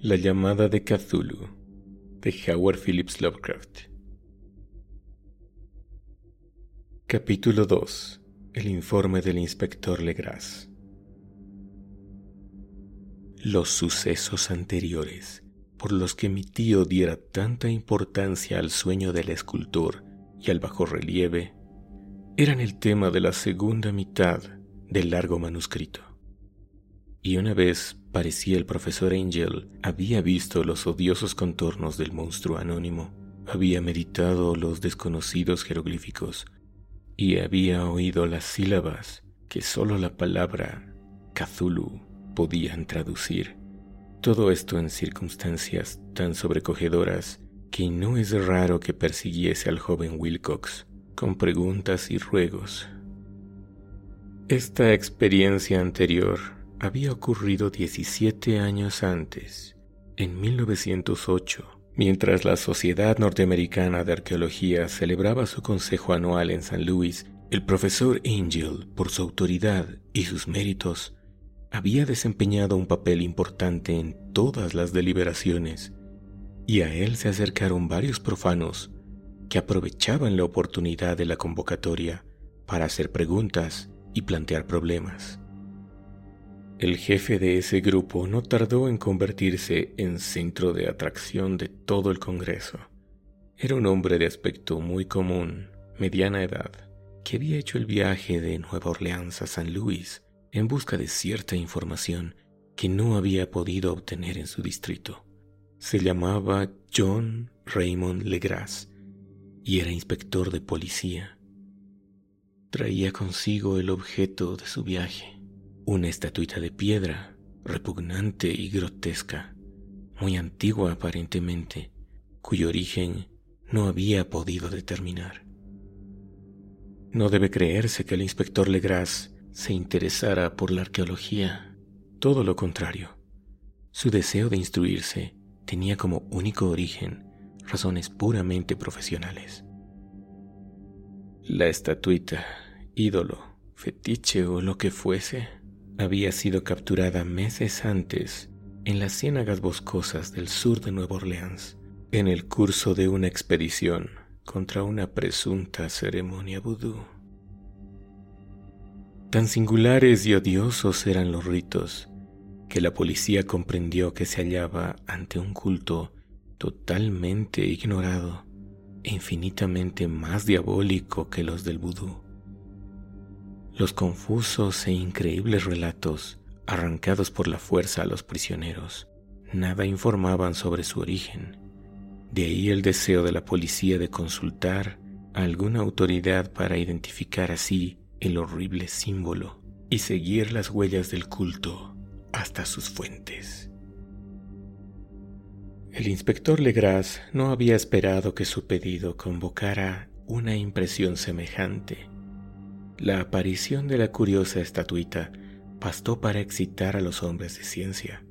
La llamada de Cthulhu de Howard Phillips Lovecraft. Capítulo 2. El informe del inspector Legras. Los sucesos anteriores por los que mi tío diera tanta importancia al sueño del escultor y al bajo relieve eran el tema de la segunda mitad del largo manuscrito. Y una vez parecía el profesor Angel había visto los odiosos contornos del monstruo anónimo, había meditado los desconocidos jeroglíficos y había oído las sílabas que sólo la palabra Cthulhu podían traducir. Todo esto en circunstancias tan sobrecogedoras que no es raro que persiguiese al joven Wilcox con preguntas y ruegos. Esta experiencia anterior había ocurrido 17 años antes, en 1908, mientras la Sociedad Norteamericana de Arqueología celebraba su consejo anual en San Luis. El profesor Angel, por su autoridad y sus méritos, había desempeñado un papel importante en todas las deliberaciones, y a él se acercaron varios profanos que aprovechaban la oportunidad de la convocatoria para hacer preguntas y plantear problemas. El jefe de ese grupo no tardó en convertirse en centro de atracción de todo el Congreso. Era un hombre de aspecto muy común, mediana edad, que había hecho el viaje de Nueva Orleans a San Luis en busca de cierta información que no había podido obtener en su distrito. Se llamaba John Raymond Legras y era inspector de policía. Traía consigo el objeto de su viaje, una estatuita de piedra, repugnante y grotesca, muy antigua aparentemente, cuyo origen no había podido determinar. No debe creerse que el inspector Legras se interesara por la arqueología. Todo lo contrario. Su deseo de instruirse tenía como único origen razones puramente profesionales. La estatuita, ídolo, fetiche o lo que fuese, había sido capturada meses antes en las ciénagas boscosas del sur de Nueva Orleans, en el curso de una expedición contra una presunta ceremonia vudú. Tan singulares y odiosos eran los ritos que la policía comprendió que se hallaba ante un culto totalmente ignorado e infinitamente más diabólico que los del vudú. Los confusos e increíbles relatos arrancados por la fuerza a los prisioneros nada informaban sobre su origen. De ahí el deseo de la policía de consultar a alguna autoridad para identificar así el horrible símbolo y seguir las huellas del culto hasta sus fuentes. El inspector Legras no había esperado que su pedido convocara una impresión semejante. La aparición de la curiosa estatuita bastó para excitar a los hombres de ciencia,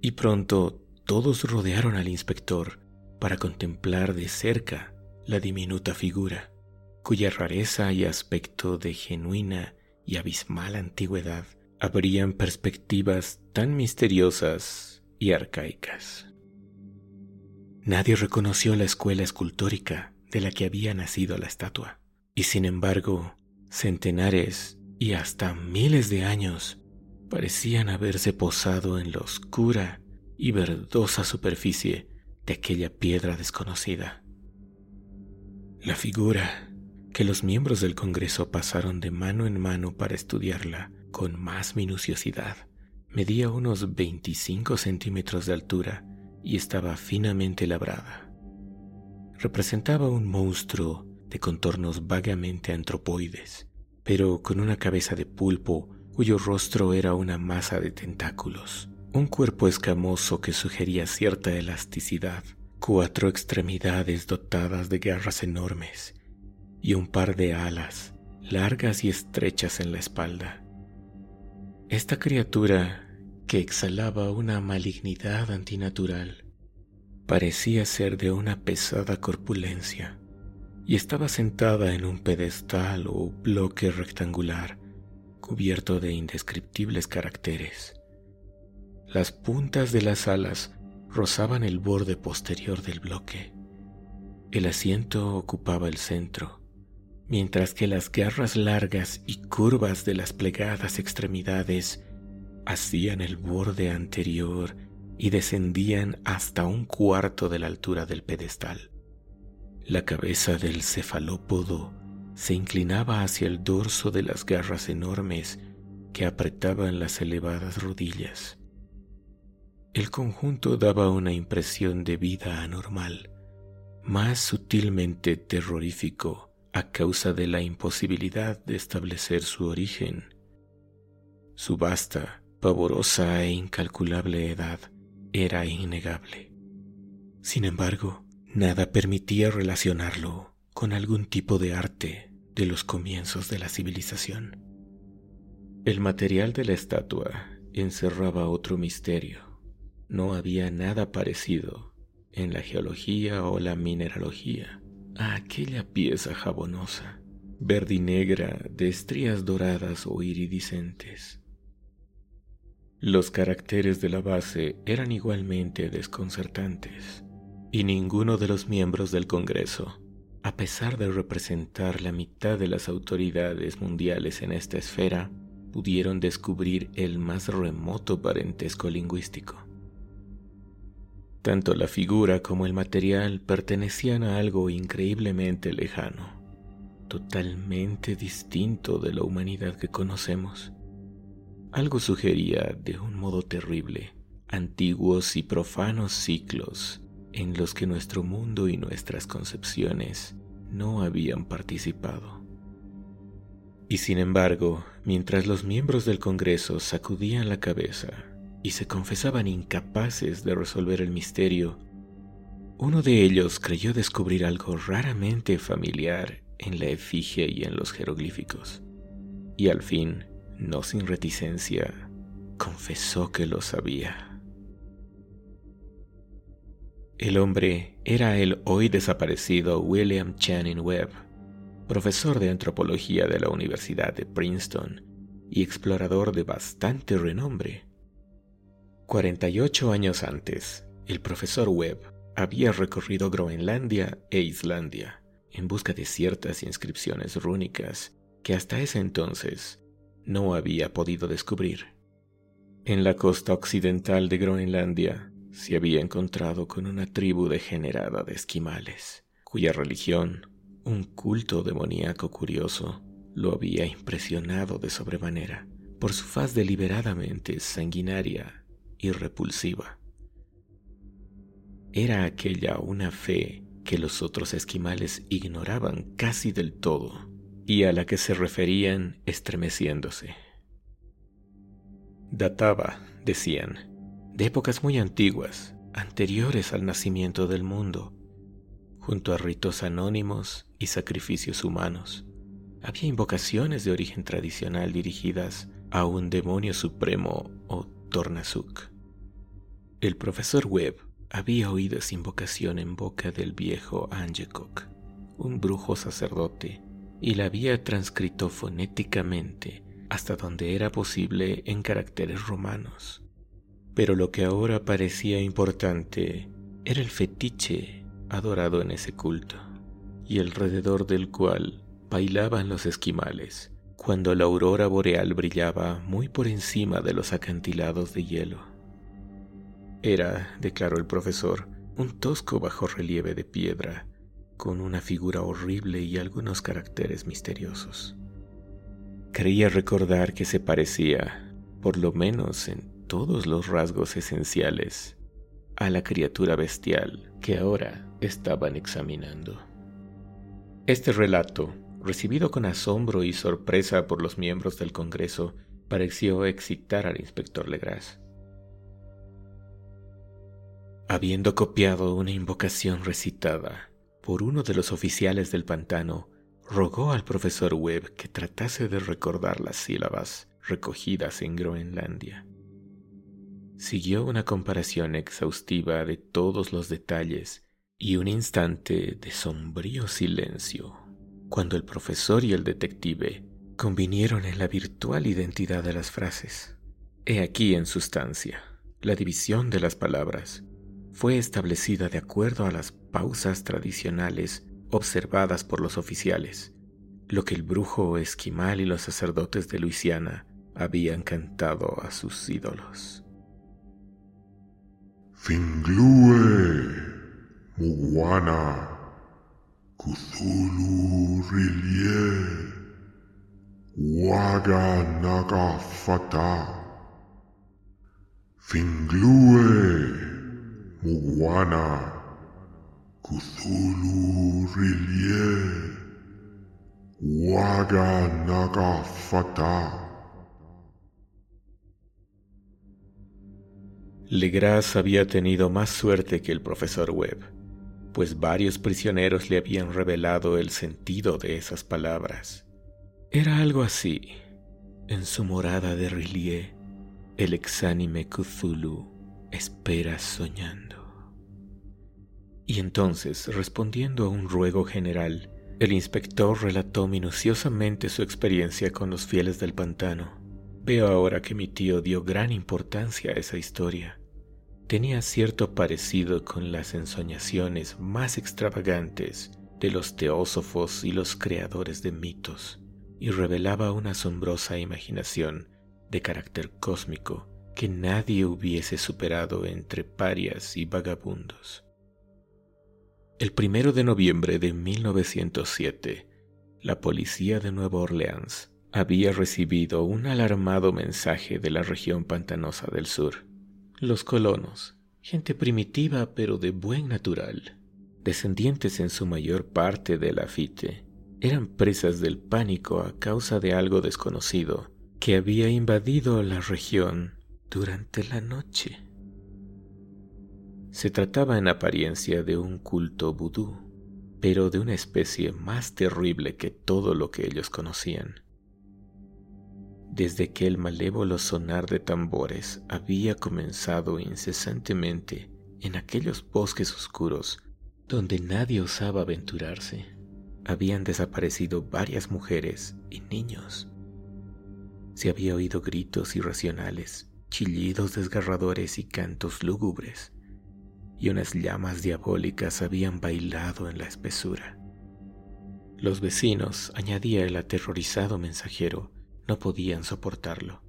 y pronto todos rodearon al inspector para contemplar de cerca la diminuta figura cuya rareza y aspecto de genuina y abismal antigüedad abrían perspectivas tan misteriosas y arcaicas. Nadie reconoció la escuela escultórica de la que había nacido la estatua, y sin embargo, centenares y hasta miles de años parecían haberse posado en la oscura y verdosa superficie de aquella piedra desconocida. La figura que los miembros del Congreso pasaron de mano en mano para estudiarla con más minuciosidad. Medía unos 25 centímetros de altura y estaba finamente labrada. Representaba un monstruo de contornos vagamente antropoides, pero con una cabeza de pulpo cuyo rostro era una masa de tentáculos, un cuerpo escamoso que sugería cierta elasticidad, cuatro extremidades dotadas de garras enormes y un par de alas largas y estrechas en la espalda. Esta criatura, que exhalaba una malignidad antinatural, parecía ser de una pesada corpulencia y estaba sentada en un pedestal o bloque rectangular cubierto de indescriptibles caracteres. Las puntas de las alas rozaban el borde posterior del bloque. El asiento ocupaba el centro, mientras que las garras largas y curvas de las plegadas extremidades hacían el borde anterior y descendían hasta un cuarto de la altura del pedestal. La cabeza del cefalópodo se inclinaba hacia el dorso de las garras enormes que apretaban las elevadas rodillas. El conjunto daba una impresión de vida anormal, más sutilmente terrorífico a causa de la imposibilidad de establecer su origen. Su vasta, pavorosa e incalculable edad era innegable. Sin embargo, nada permitía relacionarlo con algún tipo de arte de los comienzos de la civilización. El material de la estatua encerraba otro misterio. No había nada parecido en la geología o la mineralogía a aquella pieza jabonosa, verde y negra de estrías doradas o iridiscentes. Los caracteres de la base eran igualmente desconcertantes, y ninguno de los miembros del Congreso, a pesar de representar la mitad de las autoridades mundiales en esta esfera, pudieron descubrir el más remoto parentesco lingüístico. Tanto la figura como el material pertenecían a algo increíblemente lejano, totalmente distinto de la humanidad que conocemos. Algo sugería de un modo terrible antiguos y profanos ciclos en los que nuestro mundo y nuestras concepciones no habían participado. Y sin embargo, mientras los miembros del Congreso sacudían la cabeza y se confesaban incapaces de resolver el misterio, uno de ellos creyó descubrir algo raramente familiar en la efigie y en los jeroglíficos. Y al fin no sin reticencia, confesó que lo sabía. El hombre era el hoy desaparecido William Channing Webb, profesor de antropología de la Universidad de Princeton y explorador de bastante renombre. 48 años antes, el profesor Webb había recorrido Groenlandia e Islandia en busca de ciertas inscripciones rúnicas que hasta ese entonces no había podido descubrir. En la costa occidental de Groenlandia se había encontrado con una tribu degenerada de esquimales, cuya religión, un culto demoníaco curioso, lo había impresionado de sobremanera por su faz deliberadamente sanguinaria y repulsiva. Era aquella una fe que los otros esquimales ignoraban casi del todo y a la que se referían estremeciéndose. Databa, decían, de épocas muy antiguas, anteriores al nacimiento del mundo, junto a ritos anónimos y sacrificios humanos. Había invocaciones de origen tradicional dirigidas a un demonio supremo o Tornasuk. El profesor Webb había oído esa invocación en boca del viejo Angekok, un brujo sacerdote y la había transcrito fonéticamente hasta donde era posible en caracteres romanos. Pero lo que ahora parecía importante era el fetiche adorado en ese culto, y alrededor del cual bailaban los esquimales cuando la aurora boreal brillaba muy por encima de los acantilados de hielo. Era, declaró el profesor, un tosco bajo relieve de piedra con una figura horrible y algunos caracteres misteriosos. Creía recordar que se parecía, por lo menos en todos los rasgos esenciales, a la criatura bestial que ahora estaban examinando. Este relato, recibido con asombro y sorpresa por los miembros del Congreso, pareció excitar al inspector Legras. Habiendo copiado una invocación recitada por uno de los oficiales del pantano, rogó al profesor Webb que tratase de recordar las sílabas recogidas en Groenlandia. Siguió una comparación exhaustiva de todos los detalles y un instante de sombrío silencio, cuando el profesor y el detective convinieron en la virtual identidad de las frases. He aquí en sustancia la división de las palabras fue establecida de acuerdo a las pausas tradicionales observadas por los oficiales, lo que el brujo esquimal y los sacerdotes de Luisiana habían cantado a sus ídolos. Finglue, Muguana, Cthulhu Rilie, Waga Naga Fata, Finglue, Muguana, Cthulhu Rilie, Waga Naga Fata. Legras había tenido más suerte que el profesor Webb, pues varios prisioneros le habían revelado el sentido de esas palabras. Era algo así. En su morada de Rillier, el exánime Cthulhu espera soñando. Y entonces, respondiendo a un ruego general, el inspector relató minuciosamente su experiencia con los fieles del pantano Veo ahora que mi tío dio gran importancia a esa historia. Tenía cierto parecido con las ensoñaciones más extravagantes de los teósofos y los creadores de mitos, y revelaba una asombrosa imaginación de carácter cósmico que nadie hubiese superado entre parias y vagabundos. El primero de noviembre de 1907, la policía de Nueva Orleans había recibido un alarmado mensaje de la región pantanosa del sur. Los colonos, gente primitiva pero de buen natural, descendientes en su mayor parte de la fite, eran presas del pánico a causa de algo desconocido que había invadido la región durante la noche. Se trataba en apariencia de un culto vudú, pero de una especie más terrible que todo lo que ellos conocían desde que el malévolo sonar de tambores había comenzado incesantemente en aquellos bosques oscuros donde nadie osaba aventurarse, habían desaparecido varias mujeres y niños. Se había oído gritos irracionales, chillidos desgarradores y cantos lúgubres, y unas llamas diabólicas habían bailado en la espesura. Los vecinos, añadía el aterrorizado mensajero, no podían soportarlo.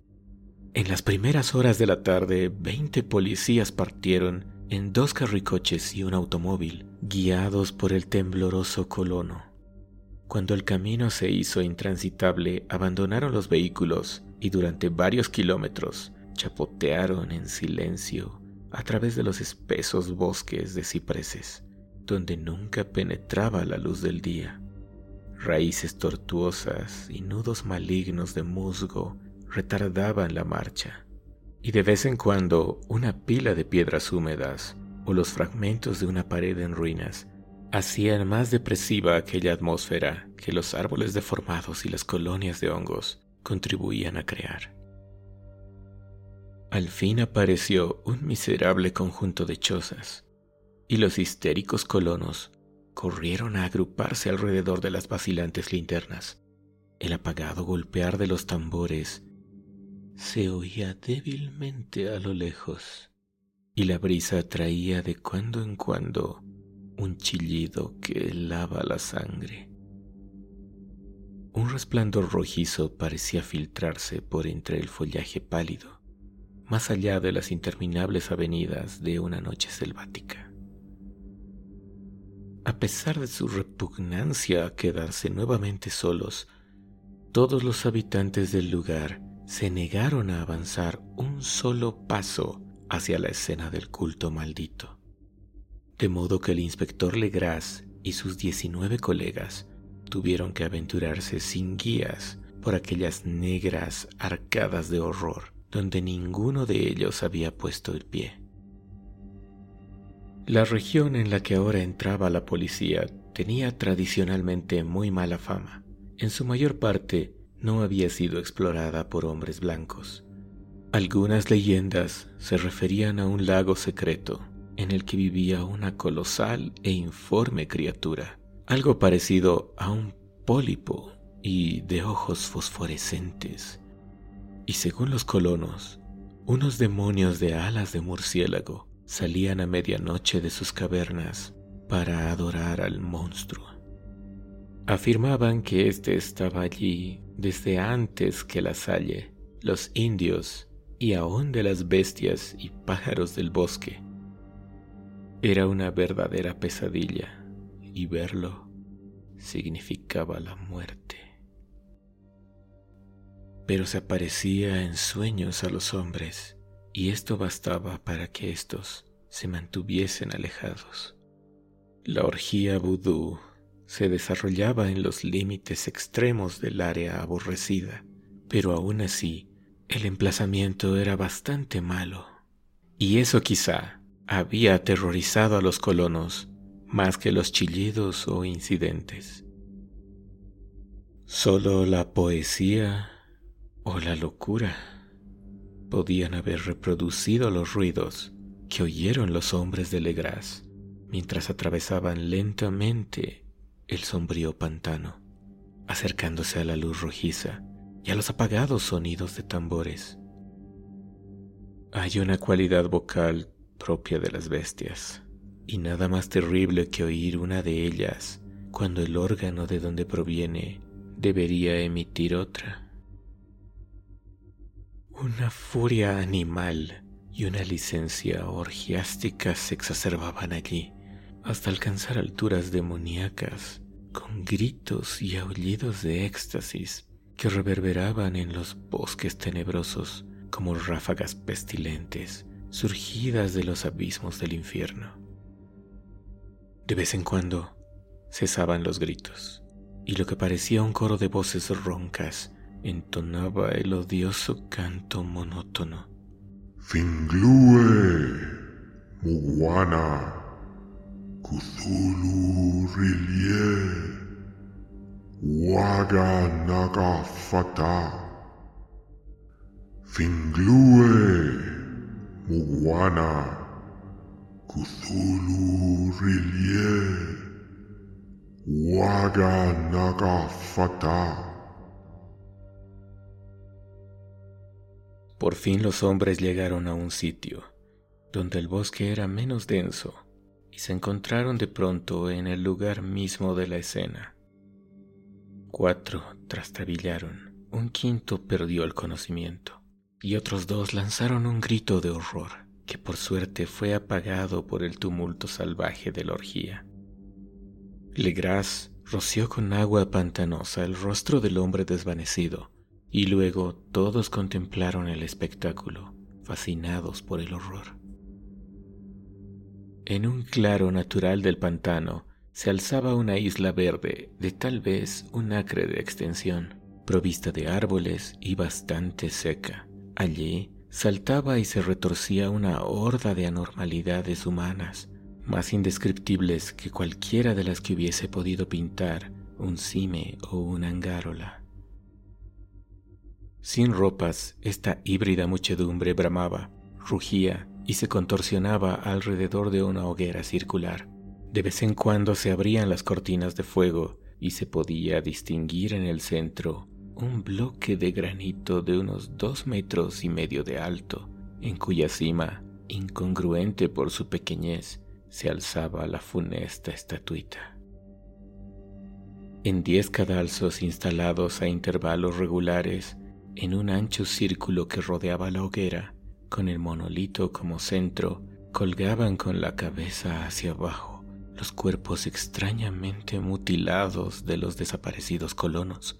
En las primeras horas de la tarde, veinte policías partieron en dos carricoches y un automóvil, guiados por el tembloroso colono. Cuando el camino se hizo intransitable, abandonaron los vehículos y durante varios kilómetros chapotearon en silencio a través de los espesos bosques de cipreses, donde nunca penetraba la luz del día. Raíces tortuosas y nudos malignos de musgo retardaban la marcha, y de vez en cuando una pila de piedras húmedas o los fragmentos de una pared en ruinas hacían más depresiva aquella atmósfera que los árboles deformados y las colonias de hongos contribuían a crear. Al fin apareció un miserable conjunto de chozas, y los histéricos colonos corrieron a agruparse alrededor de las vacilantes linternas. El apagado golpear de los tambores se oía débilmente a lo lejos, y la brisa traía de cuando en cuando un chillido que helaba la sangre. Un resplandor rojizo parecía filtrarse por entre el follaje pálido, más allá de las interminables avenidas de una noche selvática. A pesar de su repugnancia a quedarse nuevamente solos, todos los habitantes del lugar se negaron a avanzar un solo paso hacia la escena del culto maldito. De modo que el inspector Legras y sus 19 colegas tuvieron que aventurarse sin guías por aquellas negras arcadas de horror donde ninguno de ellos había puesto el pie. La región en la que ahora entraba la policía tenía tradicionalmente muy mala fama. En su mayor parte no había sido explorada por hombres blancos. Algunas leyendas se referían a un lago secreto en el que vivía una colosal e informe criatura, algo parecido a un pólipo y de ojos fosforescentes. Y según los colonos, unos demonios de alas de murciélago salían a medianoche de sus cavernas para adorar al monstruo. Afirmaban que éste estaba allí desde antes que la salle, los indios y aún de las bestias y pájaros del bosque. Era una verdadera pesadilla y verlo significaba la muerte. Pero se aparecía en sueños a los hombres y esto bastaba para que éstos se mantuviesen alejados. La orgía vudú se desarrollaba en los límites extremos del área aborrecida, pero aún así el emplazamiento era bastante malo. Y eso quizá había aterrorizado a los colonos más que los chillidos o incidentes. Solo la poesía o la locura podían haber reproducido los ruidos que oyeron los hombres de Legras mientras atravesaban lentamente el sombrío pantano, acercándose a la luz rojiza y a los apagados sonidos de tambores. Hay una cualidad vocal propia de las bestias, y nada más terrible que oír una de ellas cuando el órgano de donde proviene debería emitir otra. Una furia animal y una licencia orgiástica se exacerbaban allí, hasta alcanzar alturas demoníacas, con gritos y aullidos de éxtasis que reverberaban en los bosques tenebrosos como ráfagas pestilentes surgidas de los abismos del infierno. De vez en cuando cesaban los gritos, y lo que parecía un coro de voces roncas entonaba el odioso canto monótono. Finglue, Muguana, Cthulhu Rilie. Waga Naga Fata Finglue Muguana Cthulhu Rilie Waga Naga Por fin los hombres llegaron a un sitio donde el bosque era menos denso y se encontraron de pronto en el lugar mismo de la escena. Cuatro trastabillaron, un quinto perdió el conocimiento y otros dos lanzaron un grito de horror que por suerte fue apagado por el tumulto salvaje de la orgía. Legras roció con agua pantanosa el rostro del hombre desvanecido y luego todos contemplaron el espectáculo, fascinados por el horror. En un claro natural del pantano se alzaba una isla verde de tal vez un acre de extensión, provista de árboles y bastante seca. Allí saltaba y se retorcía una horda de anormalidades humanas, más indescriptibles que cualquiera de las que hubiese podido pintar un cime o una angárola. Sin ropas, esta híbrida muchedumbre bramaba, rugía y se contorsionaba alrededor de una hoguera circular. De vez en cuando se abrían las cortinas de fuego y se podía distinguir en el centro un bloque de granito de unos dos metros y medio de alto, en cuya cima, incongruente por su pequeñez, se alzaba la funesta estatuita. En diez cadalzos instalados a intervalos regulares, en un ancho círculo que rodeaba la hoguera, con el monolito como centro, colgaban con la cabeza hacia abajo los cuerpos extrañamente mutilados de los desaparecidos colonos.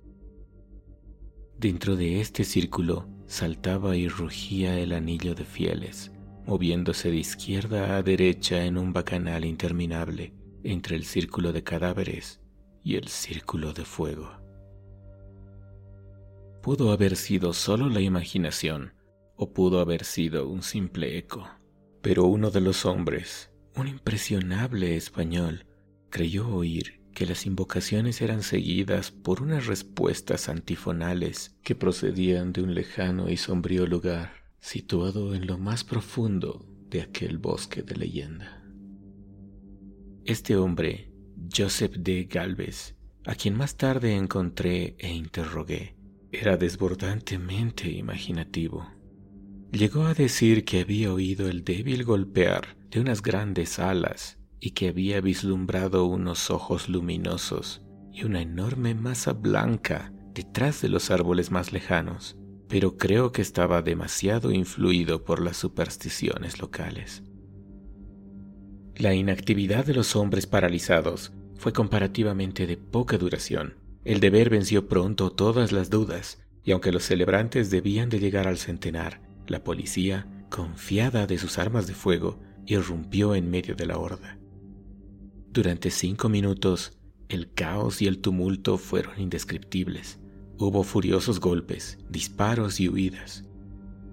Dentro de este círculo saltaba y rugía el anillo de fieles, moviéndose de izquierda a derecha en un bacanal interminable entre el círculo de cadáveres y el círculo de fuego. Pudo haber sido solo la imaginación o pudo haber sido un simple eco, pero uno de los hombres, un impresionable español creyó oír que las invocaciones eran seguidas por unas respuestas antifonales que procedían de un lejano y sombrío lugar situado en lo más profundo de aquel bosque de leyenda. Este hombre, Joseph de Galvez, a quien más tarde encontré e interrogué, era desbordantemente imaginativo. Llegó a decir que había oído el débil golpear de unas grandes alas y que había vislumbrado unos ojos luminosos y una enorme masa blanca detrás de los árboles más lejanos, pero creo que estaba demasiado influido por las supersticiones locales. La inactividad de los hombres paralizados fue comparativamente de poca duración. El deber venció pronto todas las dudas, y aunque los celebrantes debían de llegar al centenar, la policía, confiada de sus armas de fuego, irrumpió en medio de la horda. Durante cinco minutos, el caos y el tumulto fueron indescriptibles. Hubo furiosos golpes, disparos y huidas.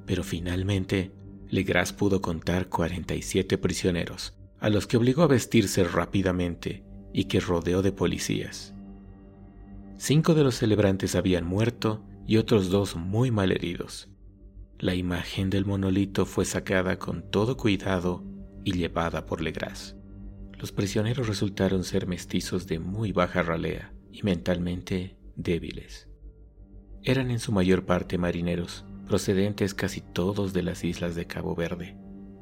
Pero finalmente, Legras pudo contar 47 prisioneros, a los que obligó a vestirse rápidamente y que rodeó de policías. Cinco de los celebrantes habían muerto y otros dos muy mal heridos. La imagen del monolito fue sacada con todo cuidado y llevada por Legras. Los prisioneros resultaron ser mestizos de muy baja ralea y mentalmente débiles. Eran en su mayor parte marineros, procedentes casi todos de las islas de Cabo Verde,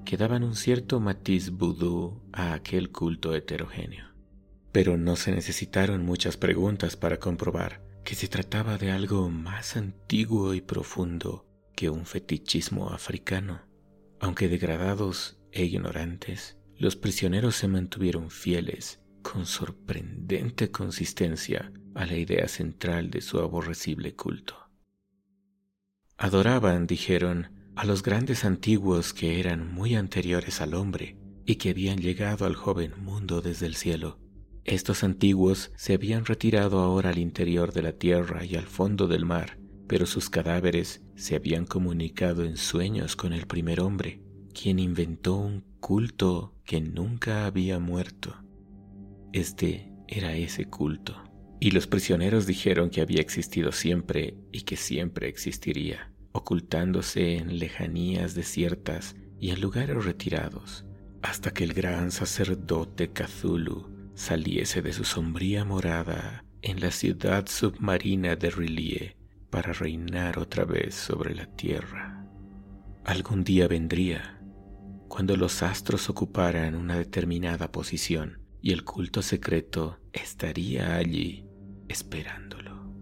que daban un cierto matiz vudú a aquel culto heterogéneo. Pero no se necesitaron muchas preguntas para comprobar que se trataba de algo más antiguo y profundo que un fetichismo africano. Aunque degradados e ignorantes, los prisioneros se mantuvieron fieles con sorprendente consistencia a la idea central de su aborrecible culto. Adoraban, dijeron, a los grandes antiguos que eran muy anteriores al hombre y que habían llegado al joven mundo desde el cielo. Estos antiguos se habían retirado ahora al interior de la tierra y al fondo del mar, pero sus cadáveres se habían comunicado en sueños con el primer hombre, quien inventó un culto que nunca había muerto. Este era ese culto. Y los prisioneros dijeron que había existido siempre y que siempre existiría, ocultándose en lejanías desiertas y en lugares retirados, hasta que el gran sacerdote Cthulhu saliese de su sombría morada en la ciudad submarina de Rilie para reinar otra vez sobre la tierra. Algún día vendría cuando los astros ocuparan una determinada posición y el culto secreto estaría allí esperándolo.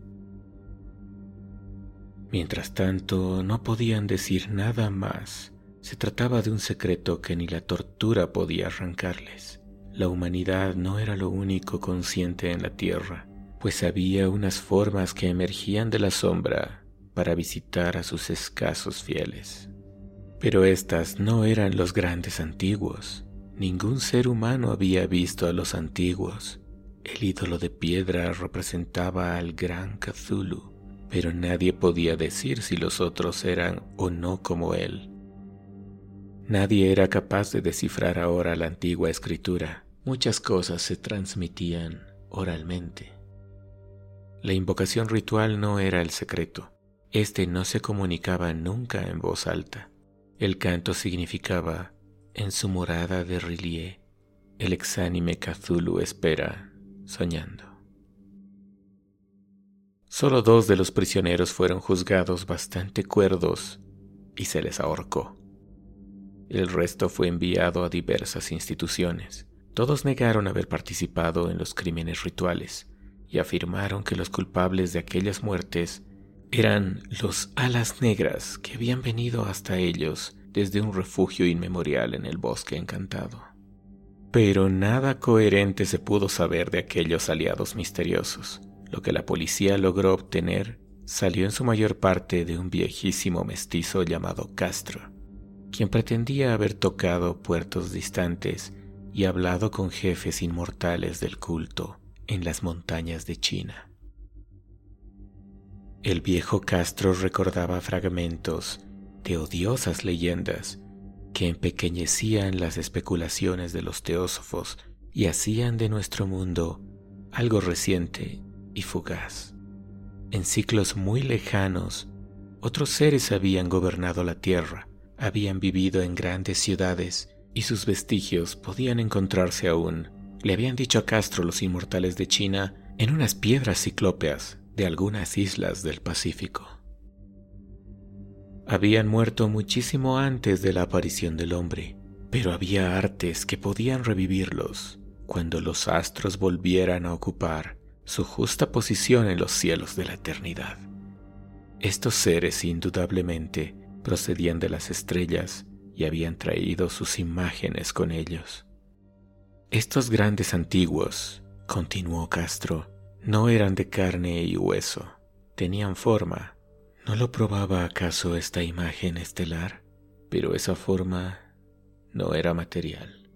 Mientras tanto, no podían decir nada más. Se trataba de un secreto que ni la tortura podía arrancarles. La humanidad no era lo único consciente en la tierra, pues había unas formas que emergían de la sombra para visitar a sus escasos fieles. Pero estas no eran los grandes antiguos. Ningún ser humano había visto a los antiguos. El ídolo de piedra representaba al gran Cthulhu, pero nadie podía decir si los otros eran o no como él. Nadie era capaz de descifrar ahora la antigua escritura. Muchas cosas se transmitían oralmente. La invocación ritual no era el secreto. Este no se comunicaba nunca en voz alta. El canto significaba, en su morada de Rilie, el exánime Cthulhu espera, soñando. Solo dos de los prisioneros fueron juzgados bastante cuerdos y se les ahorcó. El resto fue enviado a diversas instituciones. Todos negaron haber participado en los crímenes rituales y afirmaron que los culpables de aquellas muertes eran los alas negras que habían venido hasta ellos desde un refugio inmemorial en el bosque encantado. Pero nada coherente se pudo saber de aquellos aliados misteriosos. Lo que la policía logró obtener salió en su mayor parte de un viejísimo mestizo llamado Castro, quien pretendía haber tocado puertos distantes y hablado con jefes inmortales del culto en las montañas de China. El viejo Castro recordaba fragmentos de odiosas leyendas que empequeñecían las especulaciones de los teósofos y hacían de nuestro mundo algo reciente y fugaz. En ciclos muy lejanos, otros seres habían gobernado la tierra, habían vivido en grandes ciudades y sus vestigios podían encontrarse aún, le habían dicho a Castro los inmortales de China, en unas piedras ciclópeas de algunas islas del Pacífico. Habían muerto muchísimo antes de la aparición del hombre, pero había artes que podían revivirlos cuando los astros volvieran a ocupar su justa posición en los cielos de la eternidad. Estos seres indudablemente procedían de las estrellas y habían traído sus imágenes con ellos. Estos grandes antiguos, continuó Castro, no eran de carne y hueso, tenían forma. ¿No lo probaba acaso esta imagen estelar? Pero esa forma no era material.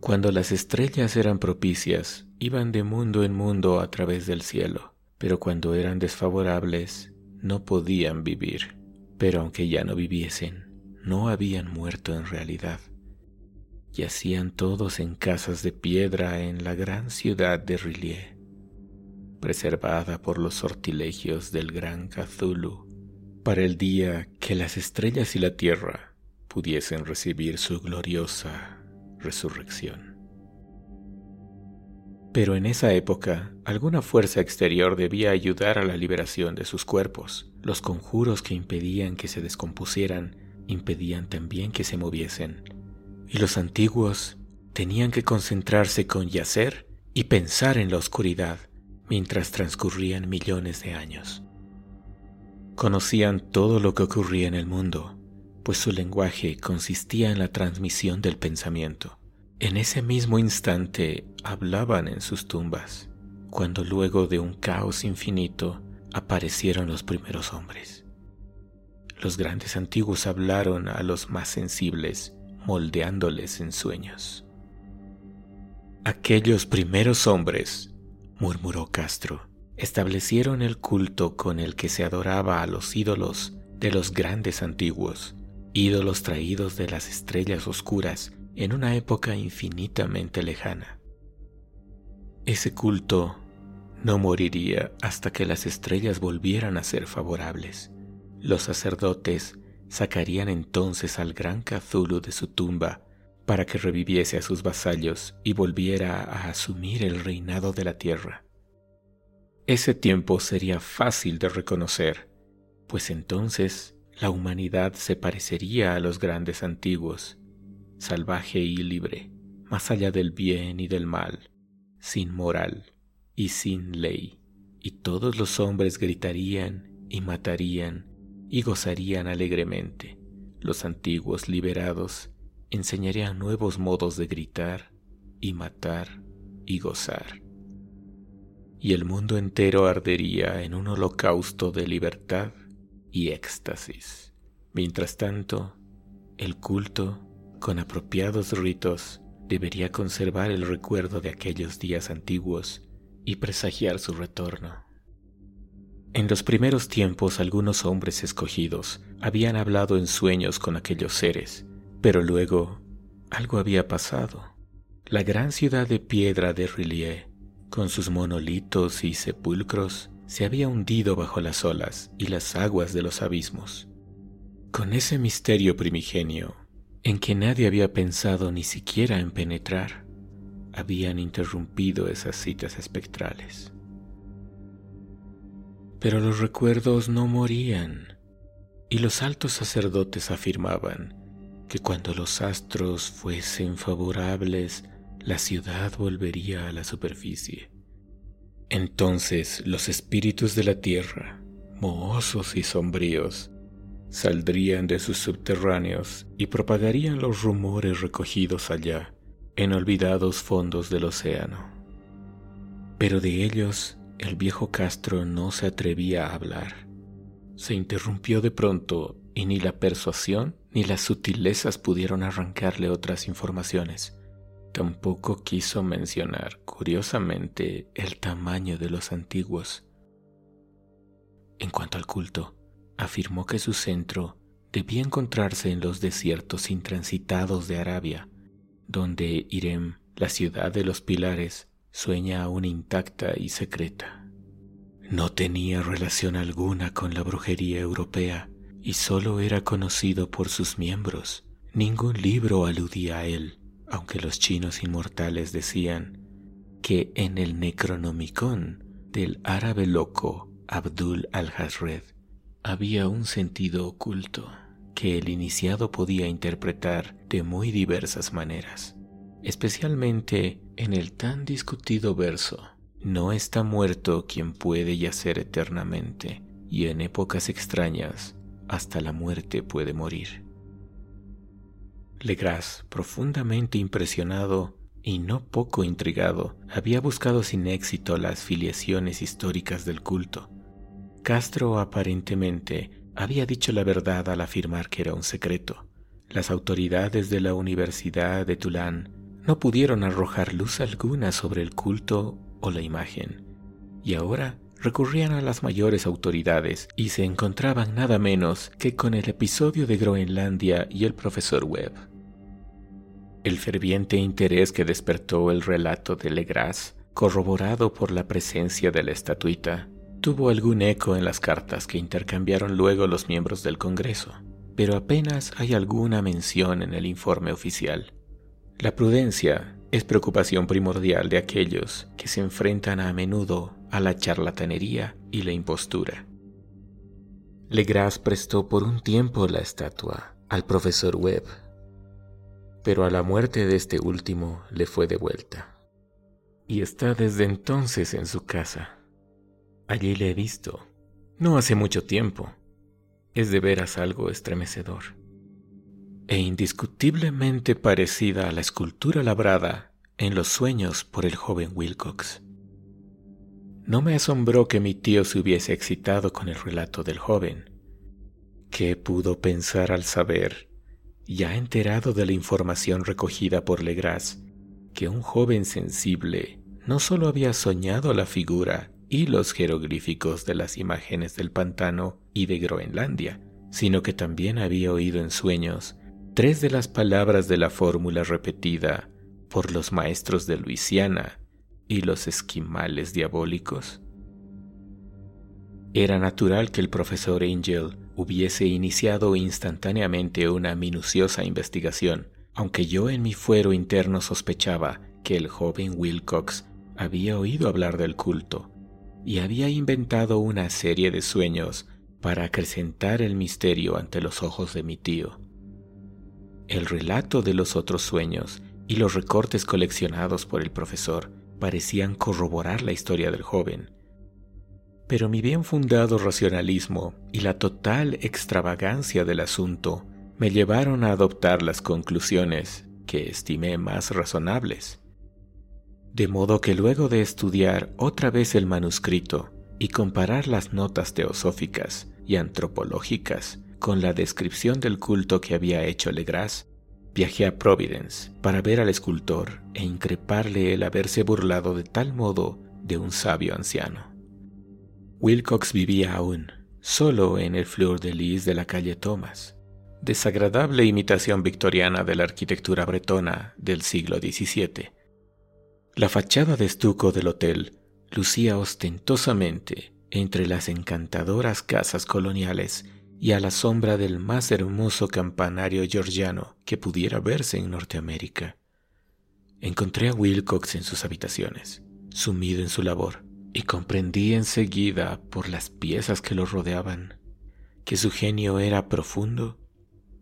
Cuando las estrellas eran propicias, iban de mundo en mundo a través del cielo, pero cuando eran desfavorables, no podían vivir. Pero aunque ya no viviesen, no habían muerto en realidad. Yacían todos en casas de piedra en la gran ciudad de Rillier, preservada por los sortilegios del gran Cthulhu, para el día que las estrellas y la tierra pudiesen recibir su gloriosa resurrección. Pero en esa época, alguna fuerza exterior debía ayudar a la liberación de sus cuerpos. Los conjuros que impedían que se descompusieran impedían también que se moviesen. Y los antiguos tenían que concentrarse con yacer y pensar en la oscuridad mientras transcurrían millones de años. Conocían todo lo que ocurría en el mundo, pues su lenguaje consistía en la transmisión del pensamiento. En ese mismo instante hablaban en sus tumbas, cuando luego de un caos infinito aparecieron los primeros hombres. Los grandes antiguos hablaron a los más sensibles, moldeándoles en sueños. Aquellos primeros hombres, murmuró Castro, establecieron el culto con el que se adoraba a los ídolos de los grandes antiguos, ídolos traídos de las estrellas oscuras en una época infinitamente lejana. Ese culto no moriría hasta que las estrellas volvieran a ser favorables. Los sacerdotes sacarían entonces al gran Cthulhu de su tumba para que reviviese a sus vasallos y volviera a asumir el reinado de la tierra. Ese tiempo sería fácil de reconocer, pues entonces la humanidad se parecería a los grandes antiguos, salvaje y libre, más allá del bien y del mal, sin moral y sin ley, y todos los hombres gritarían y matarían y gozarían alegremente. Los antiguos liberados enseñarían nuevos modos de gritar y matar y gozar. Y el mundo entero ardería en un holocausto de libertad y éxtasis. Mientras tanto, el culto con apropiados ritos, debería conservar el recuerdo de aquellos días antiguos y presagiar su retorno. En los primeros tiempos algunos hombres escogidos habían hablado en sueños con aquellos seres, pero luego algo había pasado. La gran ciudad de piedra de Rillier, con sus monolitos y sepulcros, se había hundido bajo las olas y las aguas de los abismos. Con ese misterio primigenio en que nadie había pensado ni siquiera en penetrar, habían interrumpido esas citas espectrales. Pero los recuerdos no morían, y los altos sacerdotes afirmaban que cuando los astros fuesen favorables, la ciudad volvería a la superficie. Entonces los espíritus de la tierra, mohosos y sombríos, saldrían de sus subterráneos y propagarían los rumores recogidos allá, en olvidados fondos del océano. Pero de ellos el viejo Castro no se atrevía a hablar. Se interrumpió de pronto y ni la persuasión ni las sutilezas pudieron arrancarle otras informaciones. Tampoco quiso mencionar, curiosamente, el tamaño de los antiguos. En cuanto al culto, afirmó que su centro debía encontrarse en los desiertos intransitados de Arabia, donde Irem, la ciudad de los pilares, sueña aún intacta y secreta. No tenía relación alguna con la brujería europea y solo era conocido por sus miembros. Ningún libro aludía a él, aunque los chinos inmortales decían que en el Necronomicon del árabe loco Abdul al-Hazred había un sentido oculto. que el iniciado podía interpretar de muy diversas maneras, especialmente en el tan discutido verso, No está muerto quien puede yacer eternamente, y en épocas extrañas hasta la muerte puede morir. Legras, profundamente impresionado y no poco intrigado, había buscado sin éxito las filiaciones históricas del culto. Castro aparentemente había dicho la verdad al afirmar que era un secreto. Las autoridades de la Universidad de Tulán no pudieron arrojar luz alguna sobre el culto o la imagen, y ahora recurrían a las mayores autoridades y se encontraban nada menos que con el episodio de Groenlandia y el profesor Webb. El ferviente interés que despertó el relato de Legras, corroborado por la presencia de la estatuita, tuvo algún eco en las cartas que intercambiaron luego los miembros del Congreso, pero apenas hay alguna mención en el informe oficial. La prudencia es preocupación primordial de aquellos que se enfrentan a menudo a la charlatanería y la impostura. Legras prestó por un tiempo la estatua al profesor Webb pero a la muerte de este último le fue devuelta. Y está desde entonces en su casa. Allí le he visto, no hace mucho tiempo. Es de veras algo estremecedor. E indiscutiblemente parecida a la escultura labrada en los sueños por el joven Wilcox. No me asombró que mi tío se hubiese excitado con el relato del joven. ¿Qué pudo pensar al saber ya enterado de la información recogida por Legras, que un joven sensible no solo había soñado la figura y los jeroglíficos de las imágenes del pantano y de Groenlandia, sino que también había oído en sueños tres de las palabras de la fórmula repetida por los maestros de Luisiana y los esquimales diabólicos. Era natural que el profesor Angel hubiese iniciado instantáneamente una minuciosa investigación, aunque yo en mi fuero interno sospechaba que el joven Wilcox había oído hablar del culto y había inventado una serie de sueños para acrecentar el misterio ante los ojos de mi tío. El relato de los otros sueños y los recortes coleccionados por el profesor parecían corroborar la historia del joven, pero mi bien fundado racionalismo y la total extravagancia del asunto me llevaron a adoptar las conclusiones que estimé más razonables. De modo que luego de estudiar otra vez el manuscrito y comparar las notas teosóficas y antropológicas con la descripción del culto que había hecho Legras, viajé a Providence para ver al escultor e increparle el haberse burlado de tal modo de un sabio anciano. Wilcox vivía aún, solo en el fleur de lis de la calle Thomas, desagradable imitación victoriana de la arquitectura bretona del siglo XVII. La fachada de estuco del hotel lucía ostentosamente entre las encantadoras casas coloniales y a la sombra del más hermoso campanario georgiano que pudiera verse en Norteamérica. Encontré a Wilcox en sus habitaciones, sumido en su labor y comprendí enseguida por las piezas que lo rodeaban que su genio era profundo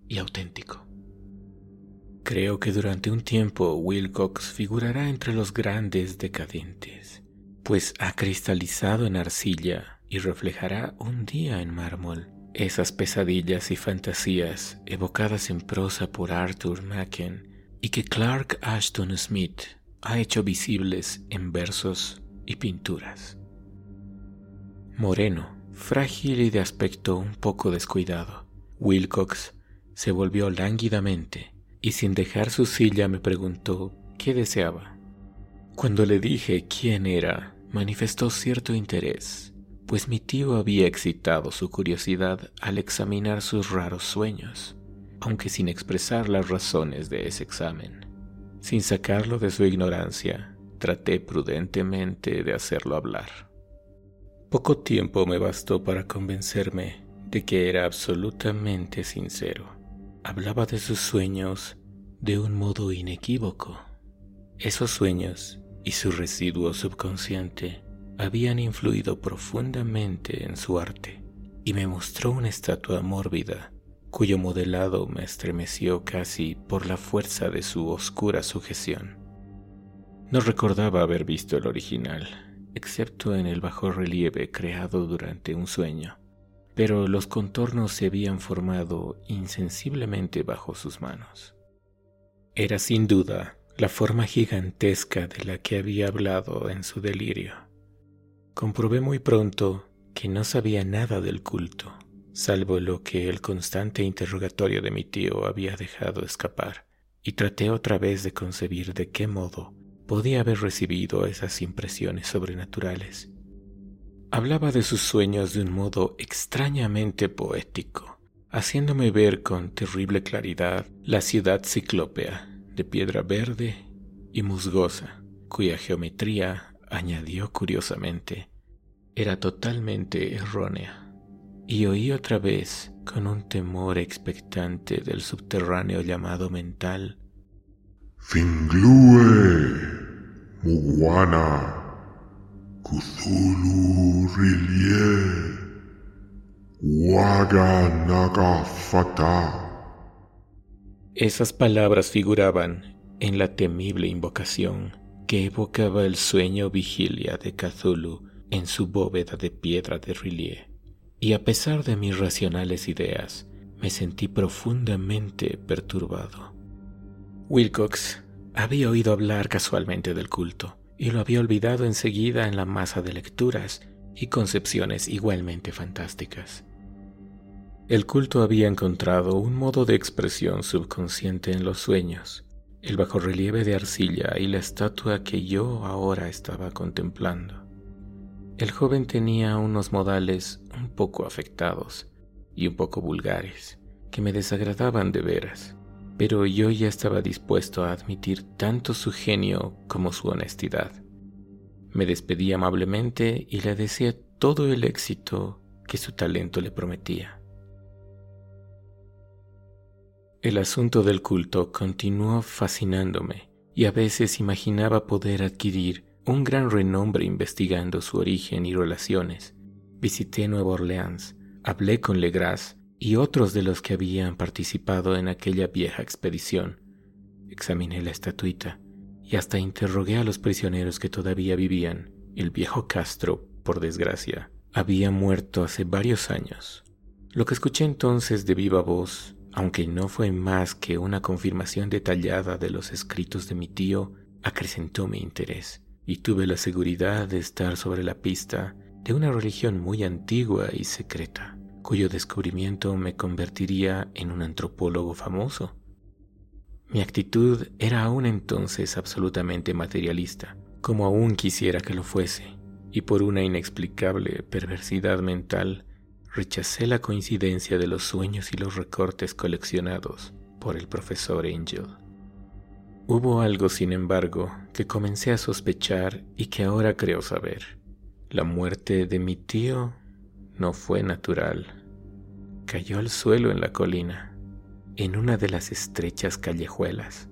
y auténtico. Creo que durante un tiempo Wilcox figurará entre los grandes decadentes, pues ha cristalizado en arcilla y reflejará un día en mármol esas pesadillas y fantasías evocadas en prosa por Arthur Machen y que Clark Ashton Smith ha hecho visibles en versos y pinturas. Moreno, frágil y de aspecto un poco descuidado, Wilcox se volvió lánguidamente y sin dejar su silla me preguntó qué deseaba. Cuando le dije quién era, manifestó cierto interés, pues mi tío había excitado su curiosidad al examinar sus raros sueños, aunque sin expresar las razones de ese examen. Sin sacarlo de su ignorancia, Traté prudentemente de hacerlo hablar. Poco tiempo me bastó para convencerme de que era absolutamente sincero. Hablaba de sus sueños de un modo inequívoco. Esos sueños y su residuo subconsciente habían influido profundamente en su arte y me mostró una estatua mórbida cuyo modelado me estremeció casi por la fuerza de su oscura sujeción. No recordaba haber visto el original, excepto en el bajo relieve creado durante un sueño, pero los contornos se habían formado insensiblemente bajo sus manos. Era sin duda la forma gigantesca de la que había hablado en su delirio. Comprobé muy pronto que no sabía nada del culto, salvo lo que el constante interrogatorio de mi tío había dejado escapar, y traté otra vez de concebir de qué modo podía haber recibido esas impresiones sobrenaturales. Hablaba de sus sueños de un modo extrañamente poético, haciéndome ver con terrible claridad la ciudad ciclópea de piedra verde y musgosa, cuya geometría, añadió curiosamente, era totalmente errónea. Y oí otra vez, con un temor expectante del subterráneo llamado mental, Finglue. Muguana, Cthulhu Rilie, Waga Fata. Esas palabras figuraban en la temible invocación que evocaba el sueño vigilia de Cthulhu en su bóveda de piedra de Rilie. Y a pesar de mis racionales ideas, me sentí profundamente perturbado. Wilcox había oído hablar casualmente del culto y lo había olvidado enseguida en la masa de lecturas y concepciones igualmente fantásticas. El culto había encontrado un modo de expresión subconsciente en los sueños, el bajorrelieve de arcilla y la estatua que yo ahora estaba contemplando. El joven tenía unos modales un poco afectados y un poco vulgares, que me desagradaban de veras pero yo ya estaba dispuesto a admitir tanto su genio como su honestidad. Me despedí amablemente y le deseé todo el éxito que su talento le prometía. El asunto del culto continuó fascinándome y a veces imaginaba poder adquirir un gran renombre investigando su origen y relaciones. Visité Nueva Orleans, hablé con Legras y otros de los que habían participado en aquella vieja expedición. Examiné la estatuita y hasta interrogué a los prisioneros que todavía vivían. El viejo Castro, por desgracia, había muerto hace varios años. Lo que escuché entonces de viva voz, aunque no fue más que una confirmación detallada de los escritos de mi tío, acrecentó mi interés y tuve la seguridad de estar sobre la pista de una religión muy antigua y secreta cuyo descubrimiento me convertiría en un antropólogo famoso. Mi actitud era aún entonces absolutamente materialista, como aún quisiera que lo fuese, y por una inexplicable perversidad mental rechacé la coincidencia de los sueños y los recortes coleccionados por el profesor Angel. Hubo algo, sin embargo, que comencé a sospechar y que ahora creo saber. La muerte de mi tío no fue natural cayó al suelo en la colina, en una de las estrechas callejuelas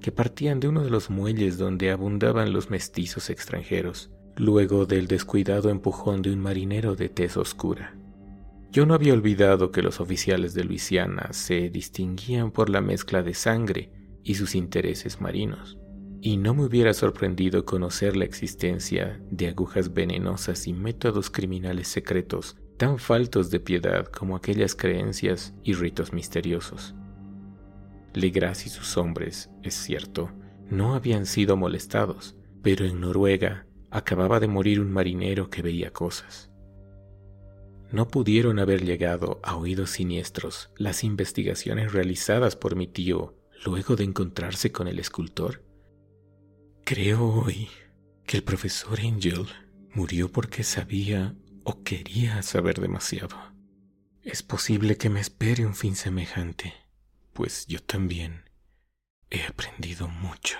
que partían de uno de los muelles donde abundaban los mestizos extranjeros, luego del descuidado empujón de un marinero de tez oscura. Yo no había olvidado que los oficiales de Luisiana se distinguían por la mezcla de sangre y sus intereses marinos, y no me hubiera sorprendido conocer la existencia de agujas venenosas y métodos criminales secretos tan faltos de piedad como aquellas creencias y ritos misteriosos. Legras y sus hombres, es cierto, no habían sido molestados, pero en Noruega acababa de morir un marinero que veía cosas. ¿No pudieron haber llegado a oídos siniestros las investigaciones realizadas por mi tío luego de encontrarse con el escultor? Creo hoy que el profesor Angel murió porque sabía o quería saber demasiado. Es posible que me espere un fin semejante, pues yo también he aprendido mucho.